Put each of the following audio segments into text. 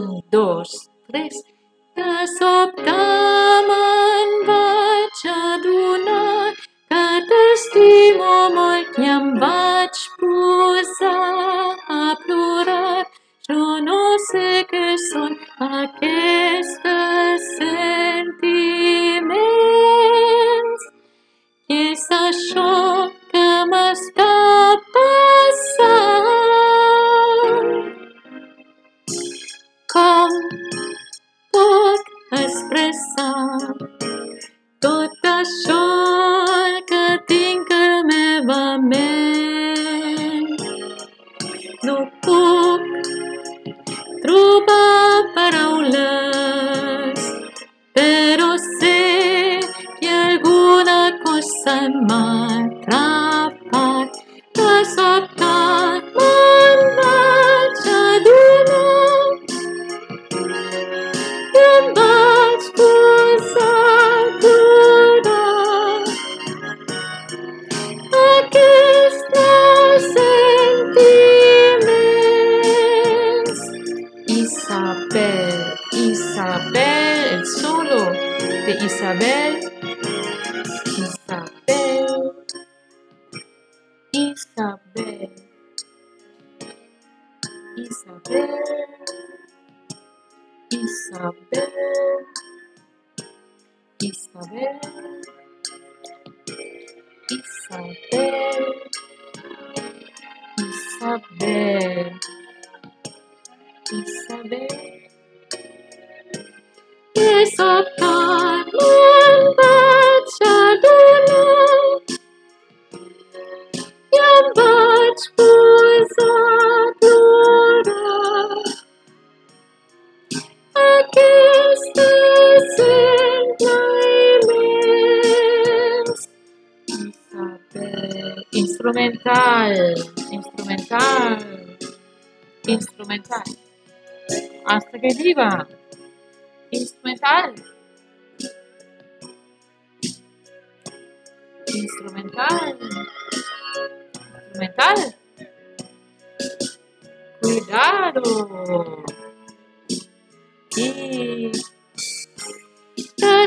Després de sobte me'n vaig adonar que t'estimo molt i em vaig posar a plorar. Jo no sé què són aquestes Com puc expressar tot això que tinc a la meva ment? No puc trobar paraules, però sé que alguna cosa m'ha atrapat. De sobte de Isabel. Isabel, Isabel, Isabel, Isabel, Isabel, Isabel, Isabel, Instrumental, instrumental, instrumental. Hasta que viva. Instrumental. Instrumental. Instrumental. Cuidado. Y de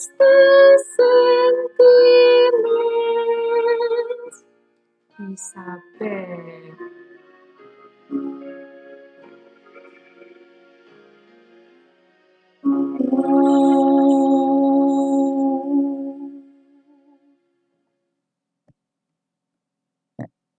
mis sentimes saber